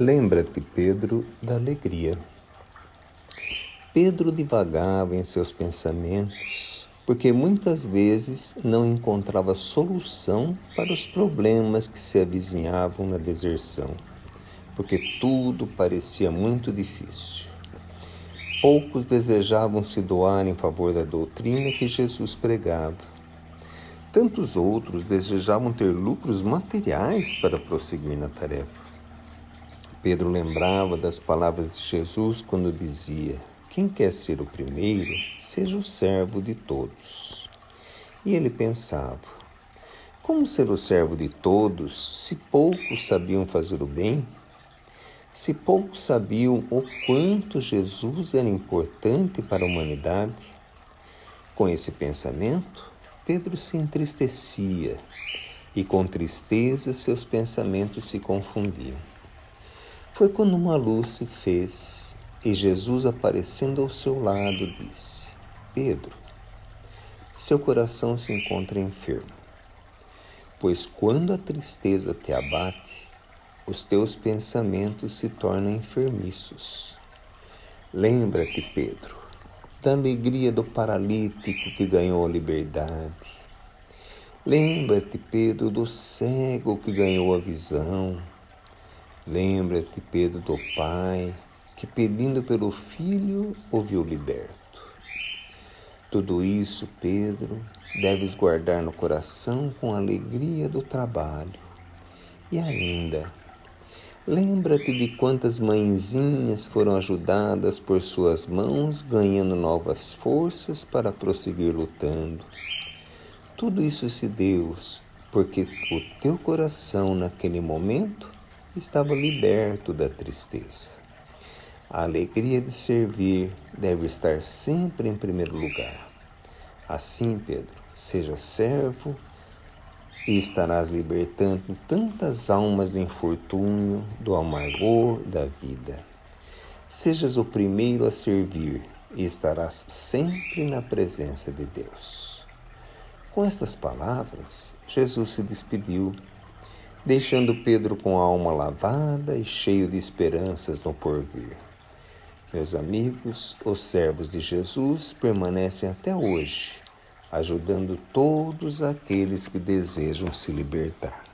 Lembra-te, Pedro, da alegria. Pedro divagava em seus pensamentos, porque muitas vezes não encontrava solução para os problemas que se avizinhavam na deserção, porque tudo parecia muito difícil. Poucos desejavam se doar em favor da doutrina que Jesus pregava. Tantos outros desejavam ter lucros materiais para prosseguir na tarefa. Pedro lembrava das palavras de Jesus quando dizia: Quem quer ser o primeiro, seja o servo de todos. E ele pensava: Como ser o servo de todos se poucos sabiam fazer o bem? Se poucos sabiam o quanto Jesus era importante para a humanidade? Com esse pensamento, Pedro se entristecia e com tristeza seus pensamentos se confundiam. Foi quando uma luz se fez e Jesus, aparecendo ao seu lado, disse: Pedro, seu coração se encontra enfermo, pois quando a tristeza te abate, os teus pensamentos se tornam enfermiços. Lembra-te, Pedro, da alegria do paralítico que ganhou a liberdade. Lembra-te, Pedro, do cego que ganhou a visão. Lembra-te, Pedro, do Pai, que pedindo pelo Filho o viu liberto. Tudo isso, Pedro, deves guardar no coração com a alegria do trabalho. E ainda, lembra-te de quantas mãezinhas foram ajudadas por suas mãos, ganhando novas forças para prosseguir lutando. Tudo isso se deu porque o teu coração, naquele momento, estava liberto da tristeza. A alegria de servir deve estar sempre em primeiro lugar. Assim, Pedro, seja servo e estarás libertando tantas almas do infortúnio, do amargor da vida. Sejas o primeiro a servir e estarás sempre na presença de Deus. Com estas palavras, Jesus se despediu deixando Pedro com a alma lavada e cheio de esperanças no porvir. Meus amigos, os servos de Jesus permanecem até hoje, ajudando todos aqueles que desejam se libertar.